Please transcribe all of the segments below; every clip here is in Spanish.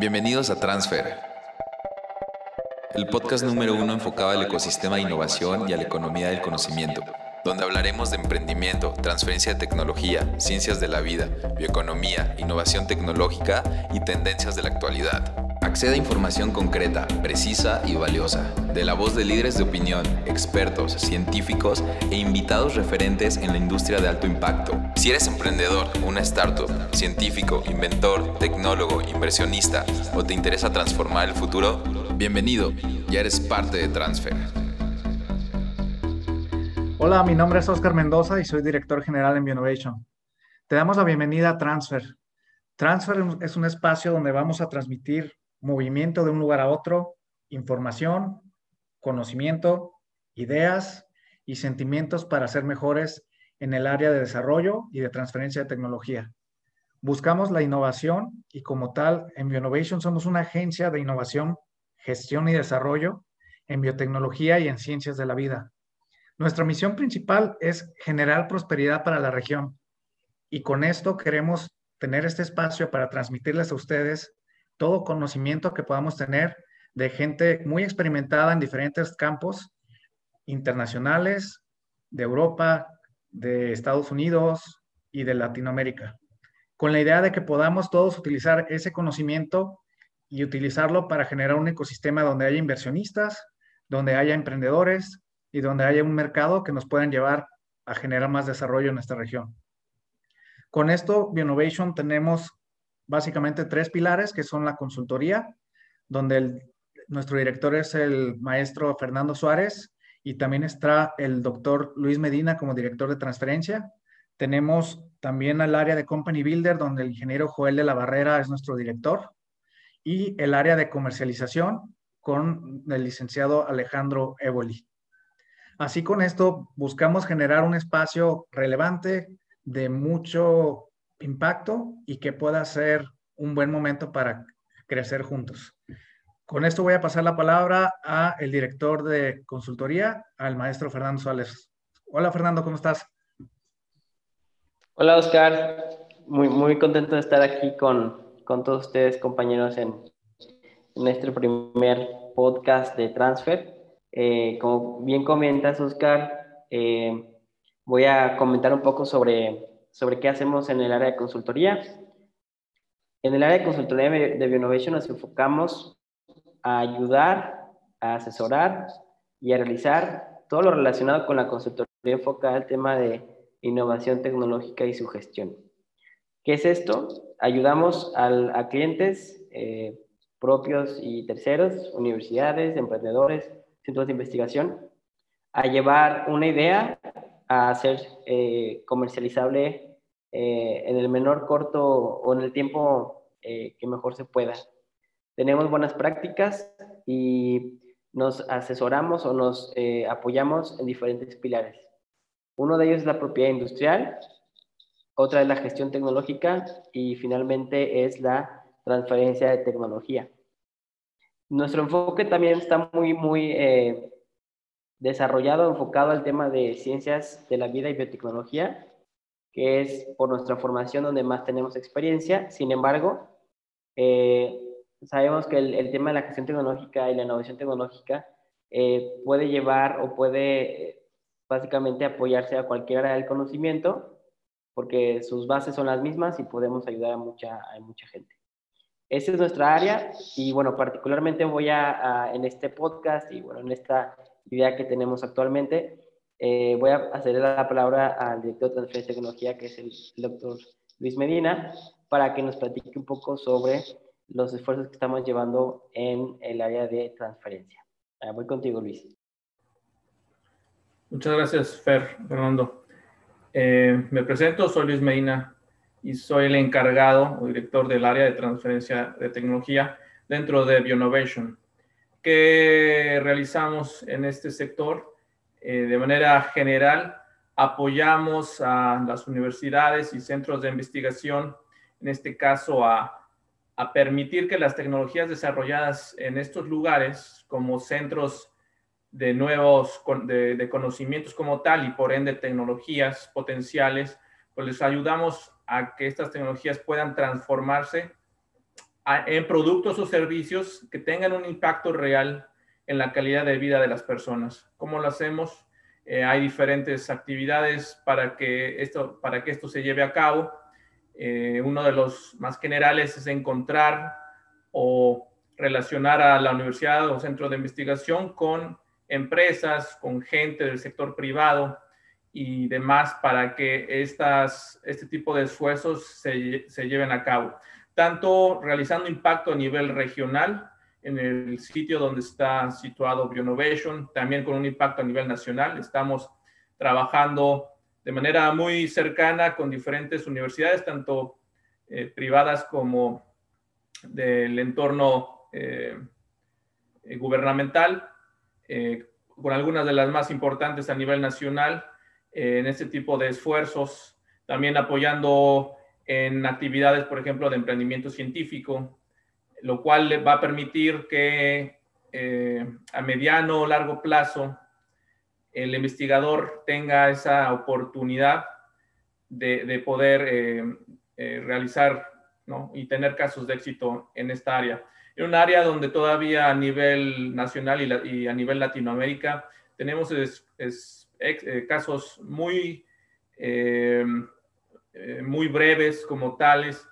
Bienvenidos a Transfer, el podcast número uno enfocado al ecosistema de innovación y a la economía del conocimiento, donde hablaremos de emprendimiento, transferencia de tecnología, ciencias de la vida, bioeconomía, innovación tecnológica y tendencias de la actualidad. Acceda a información concreta, precisa y valiosa, de la voz de líderes de opinión, expertos, científicos e invitados referentes en la industria de alto impacto. Si eres emprendedor, una startup, científico, inventor, tecnólogo, inversionista o te interesa transformar el futuro, bienvenido, ya eres parte de Transfer. Hola, mi nombre es Oscar Mendoza y soy director general en Bionovation. Te damos la bienvenida a Transfer. Transfer es un espacio donde vamos a transmitir movimiento de un lugar a otro, información, conocimiento, ideas y sentimientos para ser mejores en el área de desarrollo y de transferencia de tecnología. Buscamos la innovación y como tal, en Bionovation somos una agencia de innovación, gestión y desarrollo en biotecnología y en ciencias de la vida. Nuestra misión principal es generar prosperidad para la región y con esto queremos tener este espacio para transmitirles a ustedes todo conocimiento que podamos tener de gente muy experimentada en diferentes campos internacionales, de Europa, de Estados Unidos y de Latinoamérica, con la idea de que podamos todos utilizar ese conocimiento y utilizarlo para generar un ecosistema donde haya inversionistas, donde haya emprendedores y donde haya un mercado que nos puedan llevar a generar más desarrollo en nuestra región. Con esto, Bionovation tenemos básicamente tres pilares, que son la consultoría, donde nuestro director es el maestro Fernando Suárez y también está el doctor Luis Medina como director de transferencia. Tenemos también el área de Company Builder, donde el ingeniero Joel de la Barrera es nuestro director, y el área de comercialización con el licenciado Alejandro Evoli. Así con esto buscamos generar un espacio relevante de mucho impacto y que pueda ser un buen momento para crecer juntos. Con esto voy a pasar la palabra a el director de consultoría, al maestro Fernando Suárez. Hola Fernando, ¿cómo estás? Hola Oscar, muy, muy contento de estar aquí con, con todos ustedes compañeros en, nuestro primer podcast de Transfer. Eh, como bien comentas Oscar, eh, voy a comentar un poco sobre sobre qué hacemos en el área de consultoría. En el área de consultoría de Bionovation nos enfocamos a ayudar, a asesorar y a realizar todo lo relacionado con la consultoría enfocada al tema de innovación tecnológica y su gestión. ¿Qué es esto? Ayudamos a clientes eh, propios y terceros, universidades, emprendedores, centros de investigación, a llevar una idea a ser eh, comercializable eh, en el menor corto o en el tiempo eh, que mejor se pueda. Tenemos buenas prácticas y nos asesoramos o nos apoyamos en diferentes pilares. Uno de ellos es la propiedad industrial, otra es la gestión tecnológica y finalmente es la transferencia de tecnología. Nuestro enfoque también está muy, muy desarrollado, enfocado al tema de ciencias de la vida y biotecnología, que es por nuestra formación donde más tenemos experiencia. Sin embargo, eh, sabemos que el, tema de la gestión tecnológica y la innovación tecnológica eh, puede llevar o puede eh, básicamente apoyarse a cualquier área del conocimiento, porque sus bases son las mismas y podemos ayudar a mucha, a mucha gente. Esa es nuestra área y bueno, particularmente voy a, en este podcast y bueno, en esta idea que tenemos actualmente, eh, voy a hacer la palabra al director de transferencia de tecnología, que es el, doctor Luis Medina, para que nos platique un poco sobre los esfuerzos que estamos llevando en el área de transferencia. Ah, voy contigo, Luis. Muchas gracias, Fer, Fernando. Eh, me presento, soy Luis Medina y soy el encargado o director del área de transferencia de tecnología dentro de Bionovation. ¿Qué realizamos en este sector? Eh, de manera general, apoyamos a las universidades y centros de investigación, en este caso a, permitir que las tecnologías desarrolladas en estos lugares, como centros de nuevos de, conocimientos como tal y por ende tecnologías potenciales, pues les ayudamos a que estas tecnologías puedan transformarse en productos o servicios que tengan un impacto real en la calidad de vida de las personas. ¿Cómo lo hacemos? Eh, hay diferentes actividades para que, esto, para que esto se lleve a cabo. Eh, uno de los más generales es encontrar o relacionar a la universidad o centro de investigación con empresas, con gente del sector privado y demás para que estas, este tipo de esfuerzos se, se lleven a cabo. Tanto realizando impacto a nivel regional, en el sitio donde está situado Bionovation, también con un impacto a nivel nacional. Estamos trabajando de manera muy cercana con diferentes universidades, tanto eh, privadas como del entorno eh, eh, gubernamental, con algunas de las más importantes a nivel nacional en este tipo de esfuerzos, también apoyando en actividades, por ejemplo, de emprendimiento científico, lo cual le va a permitir que eh, a mediano o largo plazo el investigador tenga esa oportunidad de, poder eh, eh, realizar y tener casos de éxito en esta área. En un área donde todavía a nivel nacional y, a nivel Latinoamérica tenemos casos muy, muy breves como tales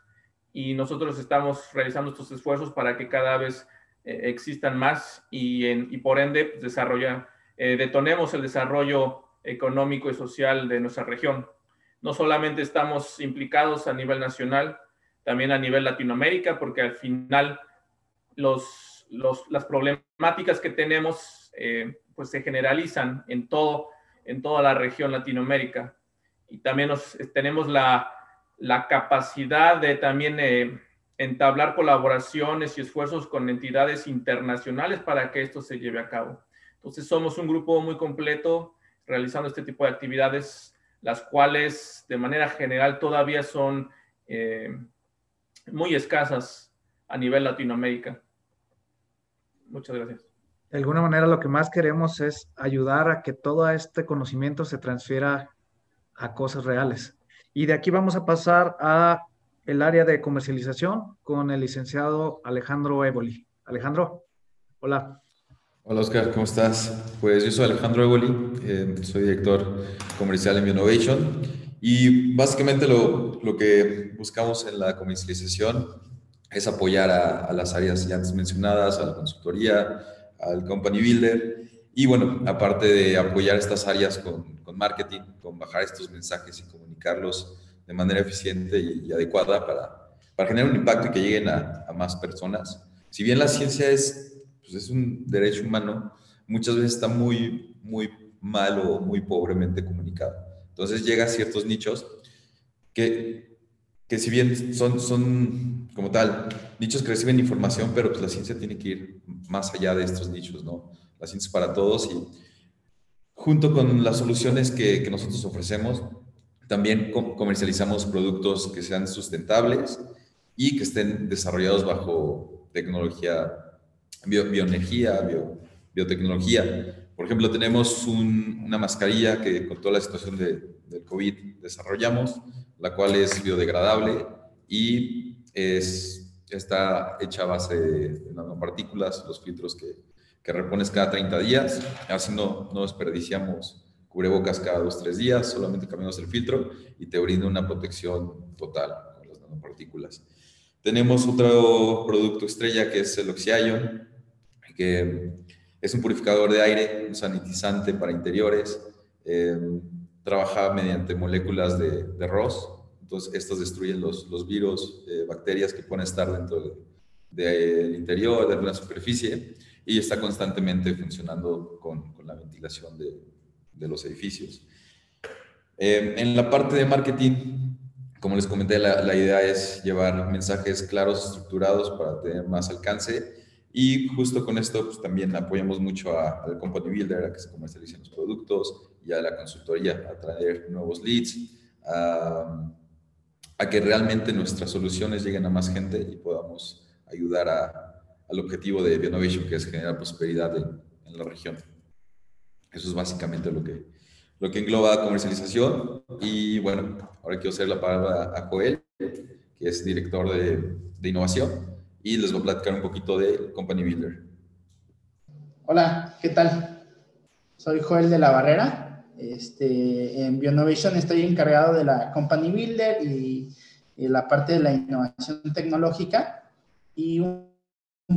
y nosotros estamos realizando estos esfuerzos para que cada vez eh, existan más y, en, y, por ende pues, desarrollar, eh, detonemos el desarrollo económico y social de nuestra región. No solamente estamos implicados a nivel nacional, también a nivel Latinoamérica, porque al final los, los, las problemáticas que tenemos eh, pues se generalizan en, todo, en toda la región Latinoamérica. Y también tenemos la, la capacidad de también eh, entablar colaboraciones y esfuerzos con entidades internacionales para que esto se lleve a cabo. Entonces somos un grupo muy completo realizando este tipo de actividades, las cuales de manera general todavía son eh, muy escasas a nivel Latinoamérica. Muchas gracias. De alguna manera lo que más queremos es ayudar a que todo este conocimiento se transfiera a cosas reales. Y de aquí vamos a pasar a el área de comercialización con el licenciado Alejandro Evoli. Alejandro, hola. Hola Oscar, ¿cómo estás? Pues yo soy Alejandro Evoli, eh, soy director comercial en Innovation y básicamente lo, lo, que buscamos en la comercialización es apoyar a, a, las áreas ya antes mencionadas, a la consultoría, al company builder y bueno, aparte de apoyar estas áreas con, marketing, con bajar estos mensajes y comunicarlos de manera eficiente y, adecuada para, para, generar un impacto y que lleguen a, a más personas. Si bien la ciencia es, pues es un derecho humano, muchas veces está muy, muy mal o muy pobremente comunicado. Entonces llega a ciertos nichos que, que si bien son, son como tal nichos que reciben información, pero pues la ciencia tiene que ir más allá de estos nichos, ¿no? La ciencia para todos y junto con las soluciones que, que nosotros ofrecemos, también comercializamos productos que sean sustentables y que estén desarrollados bajo tecnología, bioenergía, bio, biotecnología. Por ejemplo, tenemos una mascarilla que con toda la situación de, del COVID desarrollamos, la cual es biodegradable y es, está hecha a base de nanopartículas, los filtros que, que repones cada 30 días. Así no, no desperdiciamos cubrebocas cada 2-3 días, solamente cambiamos el filtro y te brinda una protección total con las nanopartículas. Tenemos otro producto estrella que es el Oxyion, que es un purificador de aire, un sanitizante para interiores. Eh, trabaja mediante moléculas de, de, ROS, entonces estos destruyen los, los virus, eh, bacterias que pueden estar dentro del de, interior, de la superficie y está constantemente funcionando con, con la ventilación de, de, los edificios. Eh, en la parte de marketing, como les comenté, la, la, idea es llevar mensajes claros, estructurados para tener más alcance y justo con esto pues, también apoyamos mucho al company builder, a que se comercialicen los productos y a la consultoría, a traer nuevos leads, a, a que realmente nuestras soluciones lleguen a más gente y podamos ayudar a, al objetivo de Bionovation, que es generar prosperidad en, en, la región. Eso es básicamente lo que, lo que engloba comercialización. Y bueno, ahora quiero hacer la palabra a Joel, que es director de, de innovación, y les voy a platicar un poquito de Company Builder. Hola, ¿qué tal? Soy Joel de la Barrera. Este, en Bionovation estoy encargado de la Company Builder y, la parte de la innovación tecnológica. Y un,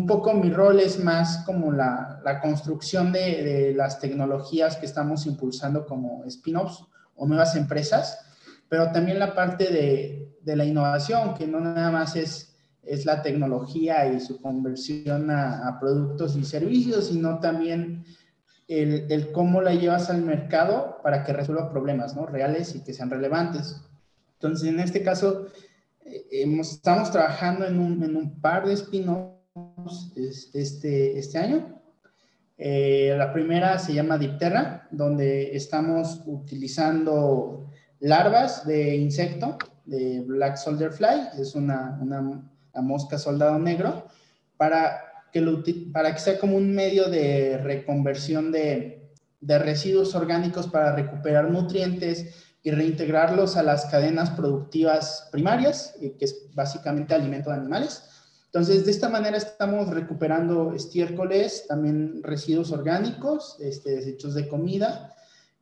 poco mi rol es más como la, la construcción de, de, las tecnologías que estamos impulsando como spin-offs o nuevas empresas, pero también la parte de, de la innovación, que no nada más es es la tecnología y su conversión a, productos y servicios, sino también el, cómo la llevas al mercado para que resuelva problemas ¿no? reales y que sean relevantes. Entonces, en este caso, eh, estamos trabajando en un, en un par de spin-offs este, este año. Eh, la primera se llama Dipterra, donde estamos utilizando larvas de insecto, de Black Soldier Fly, es una, mosca soldado negro, para que, lo, para que sea como un medio de reconversión de, de residuos orgánicos para recuperar nutrientes y reintegrarlos a las cadenas productivas primarias, eh, que es básicamente alimento de animales. Entonces, de esta manera estamos recuperando estiércoles, también residuos orgánicos, este, desechos de comida,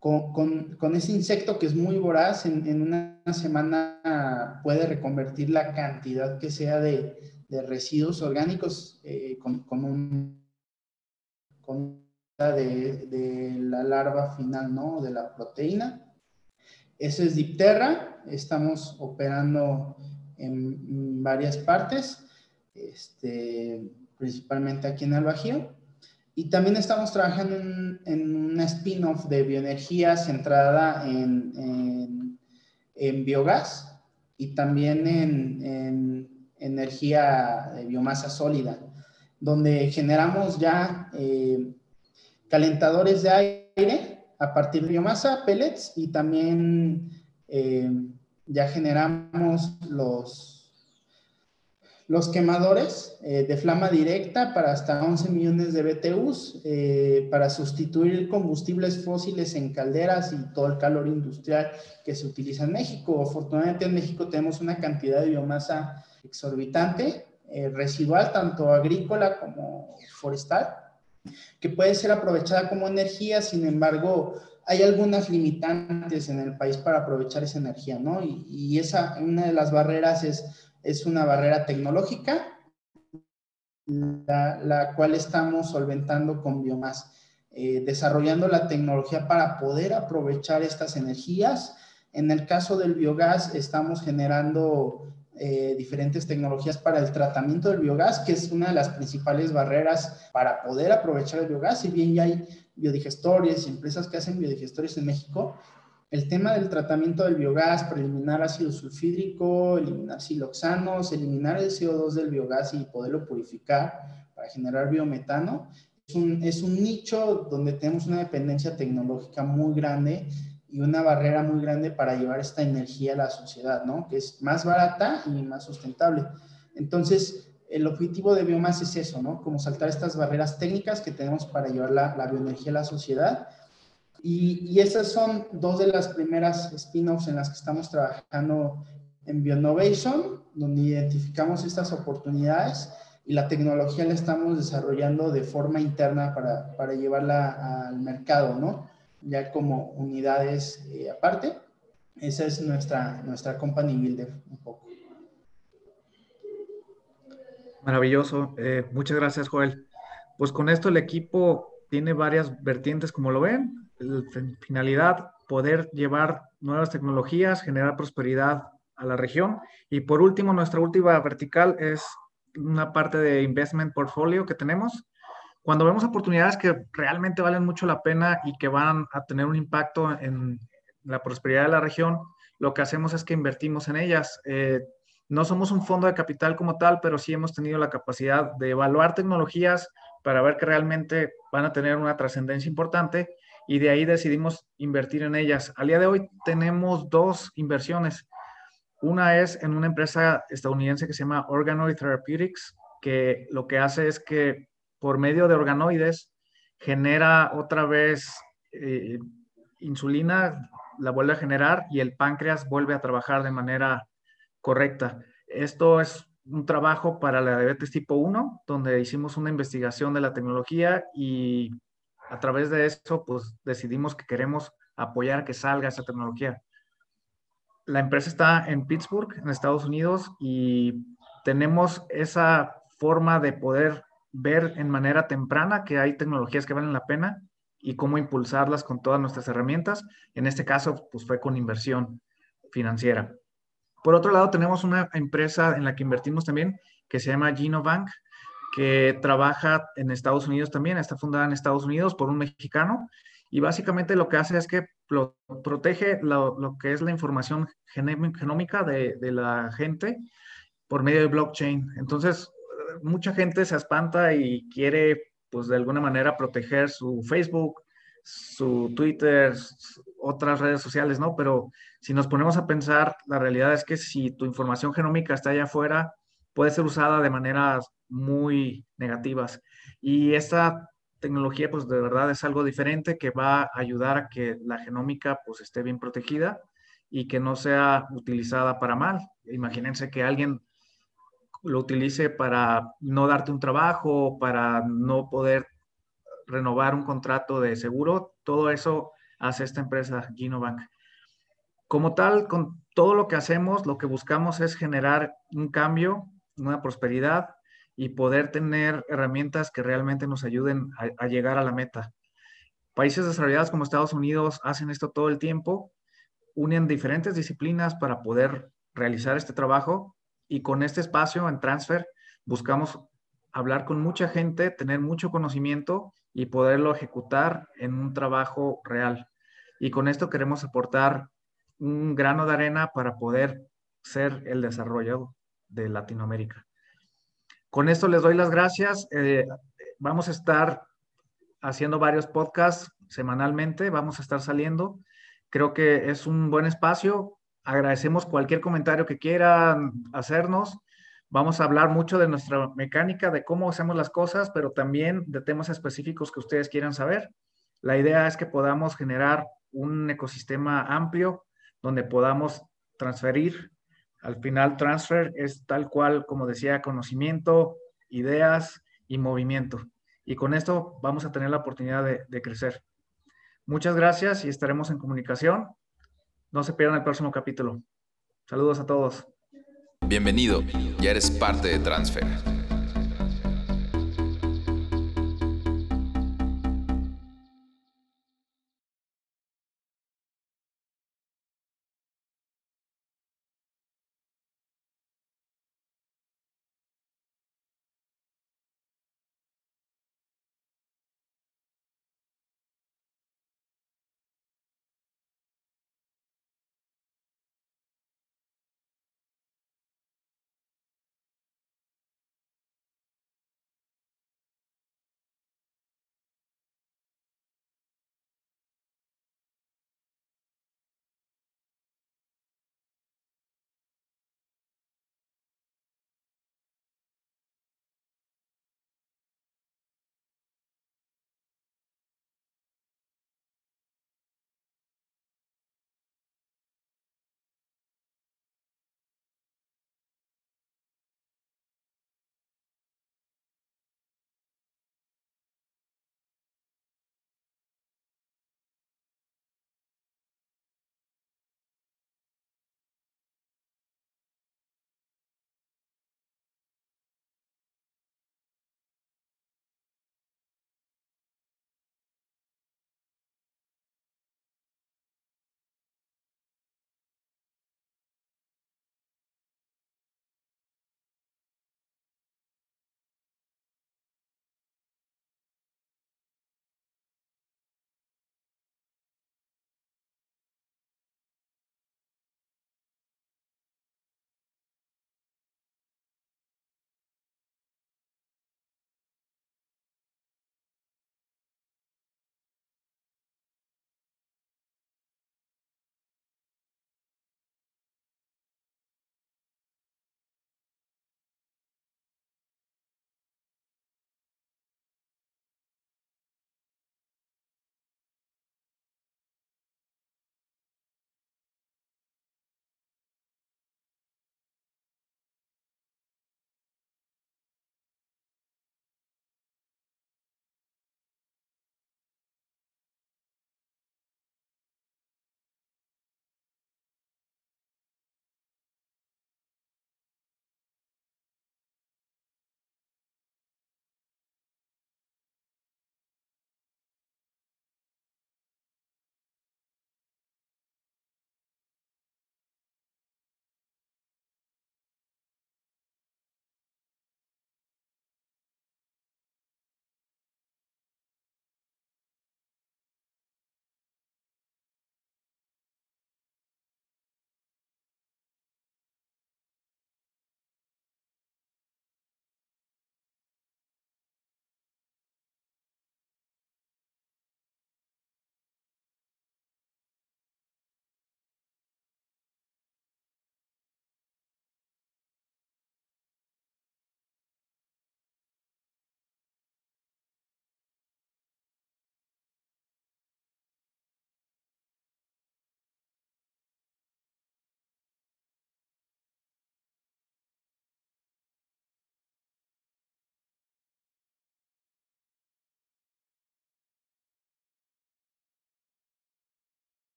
con, ese insecto que es muy voraz, en, una semana puede reconvertir la cantidad que sea de, residuos orgánicos eh, con, con, un con de, de, la larva final, ¿no? De la proteína. Ese es Dipterra, estamos operando en varias partes, este, principalmente aquí en el Bajío. Y también estamos trabajando en, en una spin-off de bioenergía centrada en, biogás y también en, energía de biomasa sólida, donde generamos ya eh, calentadores de aire a partir de biomasa, pellets, y también eh, ya generamos los los quemadores eh, de flama directa para hasta 11 millones de BTUs eh, para sustituir combustibles fósiles en calderas y todo el calor industrial que se utiliza en México. Afortunadamente en México tenemos una cantidad de biomasa exorbitante, eh, residual, tanto agrícola como forestal, que puede ser aprovechada como energía, sin embargo, hay algunas limitantes en el país para aprovechar esa energía, ¿no? Y, y esa, una de las barreras es es una barrera tecnológica, la, cual estamos solventando con biomasa, eh, desarrollando la tecnología para poder aprovechar estas energías. En el caso del biogás, estamos generando eh, diferentes tecnologías para el tratamiento del biogás, que es una de las principales barreras para poder aprovechar el biogás. Si bien ya hay biodigestores empresas que hacen biodigestores en México, el tema del tratamiento del biogás para eliminar ácido sulfídrico, eliminar siloxanos, eliminar el CO2 del biogás y poderlo purificar para generar biometano, es un, nicho donde tenemos una dependencia tecnológica muy grande y una barrera muy grande para llevar esta energía a la sociedad, ¿no? Que es más barata y más sustentable. Entonces, el objetivo de biomasa es eso, ¿no? Como saltar estas barreras técnicas que tenemos para llevar la, la bioenergía a la sociedad y, esas son dos de las primeras spin-offs en las que estamos trabajando en Bionovation, donde identificamos estas oportunidades y la tecnología la estamos desarrollando de forma interna para, para llevarla al mercado, ¿no? Ya como unidades eh, aparte. Esa es nuestra, nuestra company builder un poco. Maravilloso. Eh, muchas gracias, Joel. Pues con esto el equipo tiene varias vertientes, como lo ven finalidad, poder llevar nuevas tecnologías, generar prosperidad a la región. Y por último, nuestra última vertical es una parte de investment portfolio que tenemos. Cuando vemos oportunidades que realmente valen mucho la pena y que van a tener un impacto en la prosperidad de la región, lo que hacemos es que invertimos en ellas. Eh, no somos un fondo de capital como tal, pero sí hemos tenido la capacidad de evaluar tecnologías para ver que realmente van a tener una trascendencia importante y de ahí decidimos invertir en ellas. Al día de hoy tenemos dos inversiones. Una es en una empresa estadounidense que se llama Organoid Therapeutics, que lo que hace es que por medio de organoides genera otra vez eh, insulina, la vuelve a generar y el páncreas vuelve a trabajar de manera correcta. Esto es un trabajo para la diabetes tipo 1, donde hicimos una investigación de la tecnología y a través de eso, pues decidimos que queremos apoyar que salga esa tecnología. La empresa está en Pittsburgh, en Estados Unidos, y tenemos esa forma de poder ver en manera temprana que hay tecnologías que valen la pena y cómo impulsarlas con todas nuestras herramientas. En este caso, pues fue con inversión financiera. Por otro lado, tenemos una empresa en la que invertimos también que se llama Genobank, que trabaja en Estados Unidos también, está fundada en Estados Unidos por un mexicano y básicamente lo que hace es que protege lo, que es la información genómica de, la gente por medio de blockchain. Entonces, mucha gente se espanta y quiere, pues de alguna manera, proteger su Facebook, su Twitter, otras redes sociales, ¿no? Pero si nos ponemos a pensar, la realidad es que si tu información genómica está allá afuera, puede ser usada de maneras muy negativas. Y esta tecnología, pues de verdad es algo diferente que va a ayudar a que la genómica, pues esté bien protegida y que no sea utilizada para mal. Imagínense que alguien lo utilice para no darte un trabajo, para no poder renovar un contrato de seguro, todo eso hace esta empresa Genobank. Como tal, con todo lo que hacemos, lo que buscamos es generar un cambio, una prosperidad y poder tener herramientas que realmente nos ayuden a, a llegar a la meta. Países desarrollados como Estados Unidos hacen esto todo el tiempo, unen diferentes disciplinas para poder realizar este trabajo y con este espacio en Transfer buscamos hablar con mucha gente, tener mucho conocimiento y poderlo ejecutar en un trabajo real. Y con esto queremos aportar un grano de arena para poder ser el desarrollo de Latinoamérica. Con esto les doy las gracias. Eh, vamos a estar haciendo varios podcasts semanalmente, vamos a estar saliendo. Creo que es un buen espacio agradecemos cualquier comentario que quieran hacernos. Vamos a hablar mucho de nuestra mecánica, de cómo hacemos las cosas, pero también de temas específicos que ustedes quieran saber. La idea es que podamos generar un ecosistema amplio donde podamos transferir. Al final, transfer es tal cual, como decía, conocimiento, ideas y movimiento. Y con esto vamos a tener la oportunidad de, crecer. Muchas gracias y estaremos en comunicación. No se pierdan el próximo capítulo. Saludos a todos. Bienvenido, ya eres parte de Transfer.